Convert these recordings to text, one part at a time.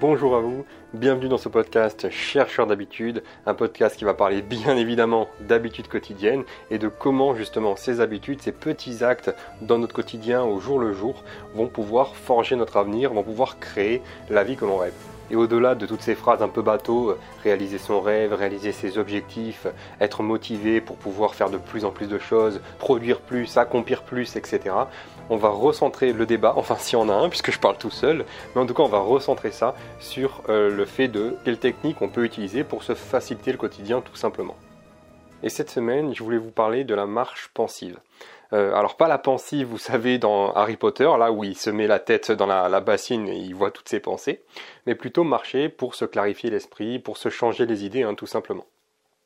bonjour à vous, bienvenue dans ce podcast Chercheur d'habitude, un podcast qui va parler bien évidemment d'habitudes quotidiennes et de comment justement ces habitudes, ces petits actes dans notre quotidien au jour le jour vont pouvoir forger notre avenir, vont pouvoir créer la vie que l'on rêve. Et au-delà de toutes ces phrases un peu bateau, euh, réaliser son rêve, réaliser ses objectifs, être motivé pour pouvoir faire de plus en plus de choses, produire plus, accomplir plus, etc. On va recentrer le débat, enfin si on a un, puisque je parle tout seul, mais en tout cas on va recentrer ça sur euh, le fait de quelles techniques on peut utiliser pour se faciliter le quotidien tout simplement. Et cette semaine, je voulais vous parler de la marche pensive. Euh, alors pas la pensive, vous savez, dans Harry Potter, là où il se met la tête dans la, bassine et il voit toutes ses pensées, mais plutôt marcher pour se clarifier l'esprit, pour se changer les idées, hein, tout simplement.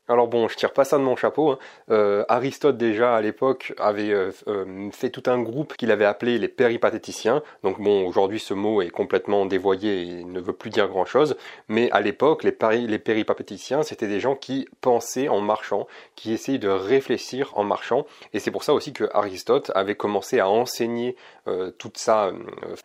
Alors bon, je tire pas ça de mon chapeau. Hein. Euh, Aristote déjà à l'époque avait euh, euh, fait tout un groupe qu'il avait appelé les péripatéticiens. Donc bon, aujourd'hui ce mot est complètement dévoyé et ne veut plus dire grand-chose. Mais à l'époque, les, les péripatéticiens, c'était des gens qui pensaient en marchant, qui essayaient de réfléchir en marchant. Et c'est pour ça aussi que Aristote avait commencé à enseigner toute sa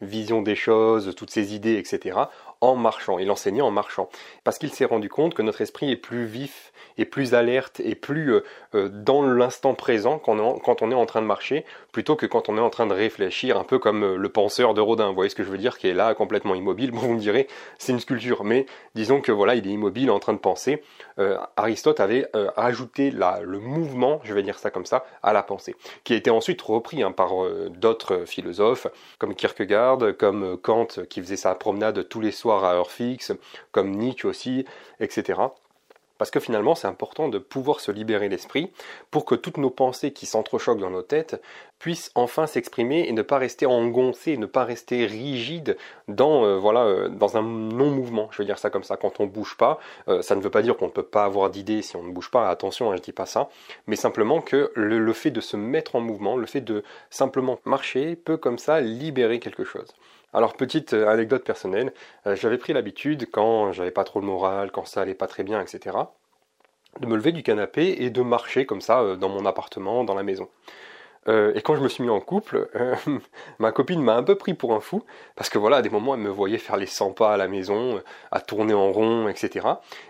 vision des choses, toutes ses idées, etc. en marchant. Il enseignait en marchant. Parce qu'il s'est rendu compte que notre esprit est plus vif et plus alerte et plus euh, euh, dans l'instant présent quand on, est en, train de marcher, plutôt que quand on est en train de réfléchir, un peu comme euh, le penseur de Rodin. Vous voyez ce que je veux dire, qui est là complètement immobile. Bon, vous me direz, c'est une sculpture, mais disons que voilà, il est immobile en train de penser. Aristote avait ajouté le mouvement, je vais dire ça comme ça, à la pensée, qui a été ensuite repris hein, par d'autres philosophes, comme Kierkegaard, comme Kant, qui faisait sa promenade tous les soirs à heure fixe, comme Nietzsche aussi, etc. Parce que finalement, c'est important de pouvoir se libérer l'esprit pour que toutes nos pensées qui s'entrechoquent dans nos têtes puissent enfin s'exprimer et ne pas rester engoncées, ne pas rester rigides dans, euh, voilà, euh, dans un non-mouvement. Je veux dire ça comme ça. Quand on ne bouge pas, euh, ça ne veut pas dire qu'on ne peut pas avoir d'idées si on ne bouge pas. Attention, je ne dis pas ça. Mais simplement que le fait de se mettre en mouvement, le fait de simplement marcher peut comme ça libérer quelque chose. Alors petite euh, anecdote personnelle, euh, j'avais pris l'habitude quand j'avais pas trop le moral, quand ça allait pas très bien, etc., de me lever du canapé et de marcher comme ça euh, dans mon appartement, dans la maison. et quand je me suis mis en couple, ma copine m'a un peu pris pour un fou, parce que voilà, à des moments, elle me voyait faire les 100 pas à la maison, à tourner en rond, etc.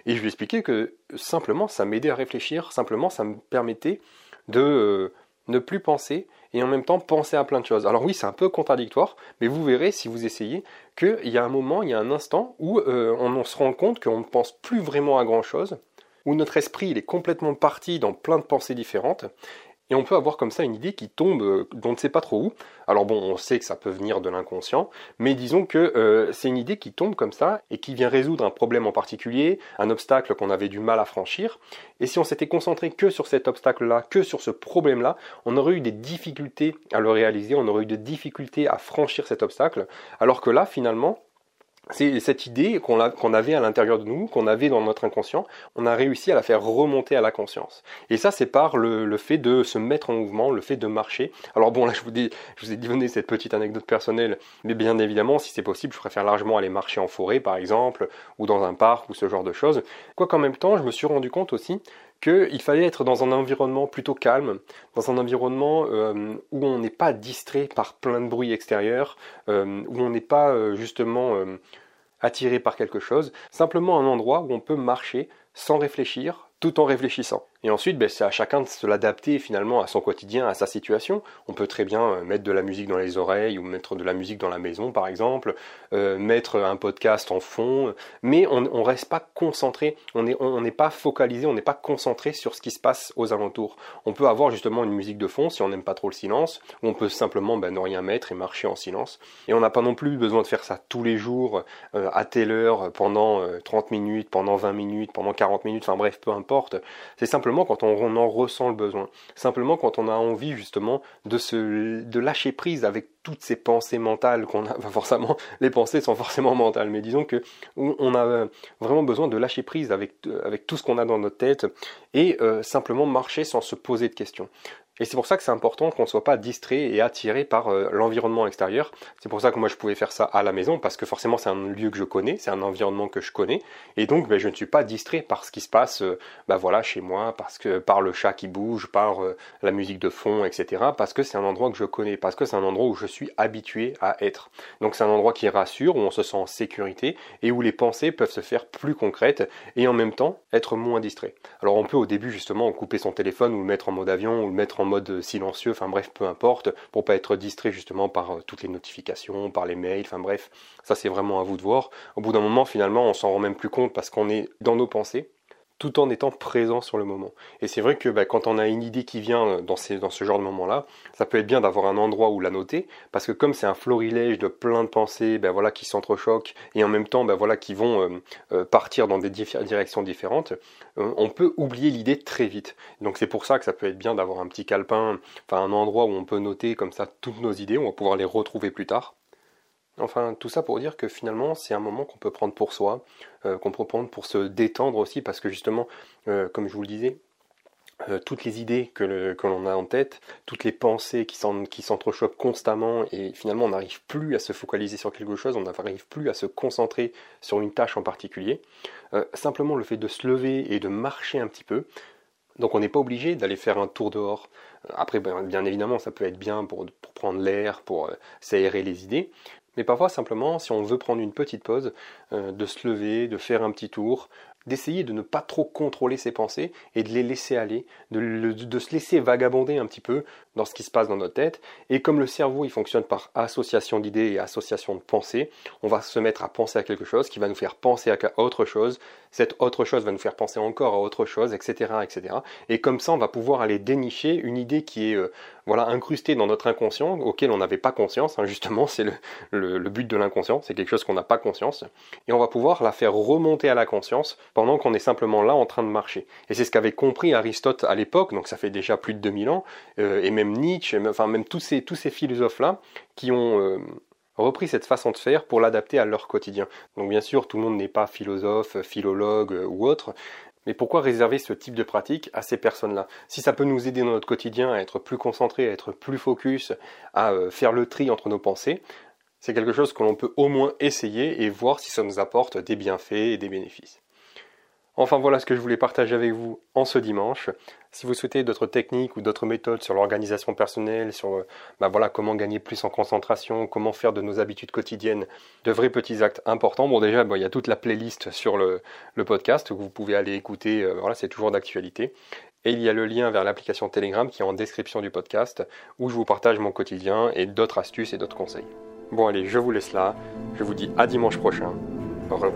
Et je lui expliquais que simplement, ça m'aidait à réfléchir, simplement, ça me permettait de ne plus penser et en même temps penser à plein de choses. Alors oui, c'est un peu contradictoire, mais vous verrez si vous essayez qu'il y a un moment, il y a un instant où euh, on, se rend compte qu'on ne pense plus vraiment à grand chose, où notre esprit est complètement parti dans plein de pensées différentes, et on peut avoir comme ça une idée qui tombe euh, dont on ne sait pas trop où. Alors bon, on sait que ça peut venir de l'inconscient, mais disons que euh, c'est une idée qui tombe comme ça et qui vient résoudre un problème en particulier, un obstacle qu'on avait du mal à franchir. Et si on s'était concentré que sur cet obstacle-là, que sur ce problème-là, on aurait eu des difficultés à le réaliser, on aurait eu des difficultés à franchir cet obstacle. Alors que là, finalement, c'est cette idée qu'on avait à l'intérieur de nous, qu'on avait dans notre inconscient, on a réussi à la faire remonter à la conscience. Et ça, c'est par le, fait de se mettre en mouvement, le fait de marcher. Alors bon, là, je vous, je vous ai donné cette petite anecdote personnelle, mais bien évidemment, si c'est possible, je préfère largement aller marcher en forêt, par exemple, ou dans un parc, ou ce genre de choses. Quoi qu'en même temps, je me suis rendu compte aussi qu'il fallait être dans un environnement plutôt calme, dans un environnement euh, où on n'est pas distrait par plein de bruit extérieur, euh, où on n'est pas euh, justement attiré par quelque chose, simplement un endroit où on peut marcher sans réfléchir, tout en réfléchissant. Et ensuite, ben, c'est à chacun de se l'adapter finalement à son quotidien, à sa situation. On peut très bien euh, mettre de la musique dans les oreilles ou mettre de la musique dans la maison, par exemple, euh, mettre un podcast en fond, mais on ne reste pas concentré, on n'est on, pas focalisé, on n'est pas concentré sur ce qui se passe aux alentours. On peut avoir justement une musique de fond si on n'aime pas trop le silence, ou on peut simplement ben, ne rien mettre et marcher en silence. Et on n'a pas non plus besoin de faire ça tous les jours, euh, à telle heure, pendant 30 minutes, pendant 20 minutes, pendant 40 minutes, enfin bref, peu importe. C'est simplement quand on, en ressent le besoin. Simplement quand on a envie justement de se de lâcher prise avec toutes ces pensées mentales qu'on a. forcément, les pensées sont forcément mentales, mais disons que on a vraiment besoin de lâcher prise avec, avec tout ce qu'on a dans notre tête et euh, simplement marcher sans se poser de questions. Et c'est pour ça que c'est important qu'on ne soit pas distrait et attiré par euh, l'environnement extérieur. C'est pour ça que moi je pouvais faire ça à la maison, parce que forcément c'est un lieu que je connais, c'est un environnement que je connais, et donc ben, je ne suis pas distrait par ce qui se passe euh, ben, voilà, chez moi, parce que par le chat qui bouge, par euh, la musique de fond, etc. Parce que c'est un endroit que je connais, parce que c'est un endroit où je suis habitué à être. Donc c'est un endroit qui rassure, où on se sent en sécurité, et où les pensées peuvent se faire plus concrètes, et en même temps être moins distrait. Alors on peut au début justement couper son téléphone, ou le mettre en mode avion, ou le mettre en mode silencieux, enfin bref, peu importe, pour pas être distrait justement par euh, toutes les notifications, par les mails, enfin bref, ça c'est vraiment à vous de voir. Au bout d'un moment, finalement, on s'en rend même plus compte parce qu'on est dans nos pensées tout en étant présent sur le moment. Et c'est vrai que bah, quand on a une idée qui vient euh, dans, ce genre de moment-là, ça peut être bien d'avoir un endroit où la noter, parce que comme c'est un florilège de plein de pensées ben, voilà, qui s'entrechoquent et en même temps ben, voilà, qui vont euh, euh, partir dans des directions différentes, on peut oublier l'idée très vite. Donc c'est pour ça que ça peut être bien d'avoir un petit calepin, enfin un endroit où on peut noter comme ça toutes nos idées, on va pouvoir les retrouver plus tard. Enfin, tout ça pour dire que finalement, c'est un moment qu'on peut prendre pour soi, euh, qu'on peut prendre pour se détendre aussi, parce que justement, euh, comme je vous le disais, euh, toutes les idées que, l'on a en tête, toutes les pensées qui s'entrechoquent constamment, et finalement, on n'arrive plus à se focaliser sur quelque chose, on n'arrive plus à se concentrer sur une tâche en particulier. simplement le fait de se lever et de marcher un petit peu, donc on n'est pas obligé d'aller faire un tour dehors. Après, ben, bien évidemment, ça peut être bien pour, pour prendre l'air, pour s'aérer les idées. Mais parfois, simplement, si on veut prendre une petite pause, euh, de se lever, de faire un petit tour, d'essayer de ne pas trop contrôler ses pensées et de les laisser aller, de, se laisser vagabonder un petit peu dans ce qui se passe dans notre tête. Et comme le cerveau, il fonctionne par association d'idées et association de pensées, on va se mettre à penser à quelque chose qui va nous faire penser à autre chose. Cette autre chose va nous faire penser encore à autre chose, etc., etc. Et comme ça, on va pouvoir aller dénicher une idée qui est euh, voilà incrustée dans notre inconscient, auquel on n'avait pas conscience. Hein, justement, c'est le, le but de l'inconscient. C'est quelque chose qu'on n'a pas conscience. Et on va pouvoir la faire remonter à la conscience pendant qu'on est simplement là en train de marcher. Et c'est ce qu'avait compris Aristote à l'époque, donc ça fait déjà plus de 2000 ans, euh, et même Nietzsche, enfin même tous ces, tous ces philosophes-là qui ont euh, repris cette façon de faire pour l'adapter à leur quotidien. Donc bien sûr, tout le monde n'est pas philosophe, philologue euh, ou autre, mais pourquoi réserver ce type de pratique à ces personnes-là? Si ça peut nous aider dans notre quotidien à être plus concentré, à être plus focus, à faire le tri entre nos pensées, c'est quelque chose que l'on peut au moins essayer et voir si ça nous apporte des bienfaits et des bénéfices. Enfin voilà ce que je voulais partager avec vous en ce dimanche. Si vous souhaitez d'autres techniques ou d'autres méthodes sur l'organisation personnelle, sur euh, bah voilà, comment gagner plus en concentration, comment faire de nos habitudes quotidiennes de vrais petits actes importants, bon déjà il y a toute la playlist sur le, podcast que vous pouvez aller écouter, euh, voilà, c'est toujours d'actualité. Et il y a le lien vers l'application Telegram qui est en description du podcast où je vous partage mon quotidien et d'autres astuces et d'autres conseils. Bon allez, je vous laisse là. Je vous dis à dimanche prochain. Au revoir.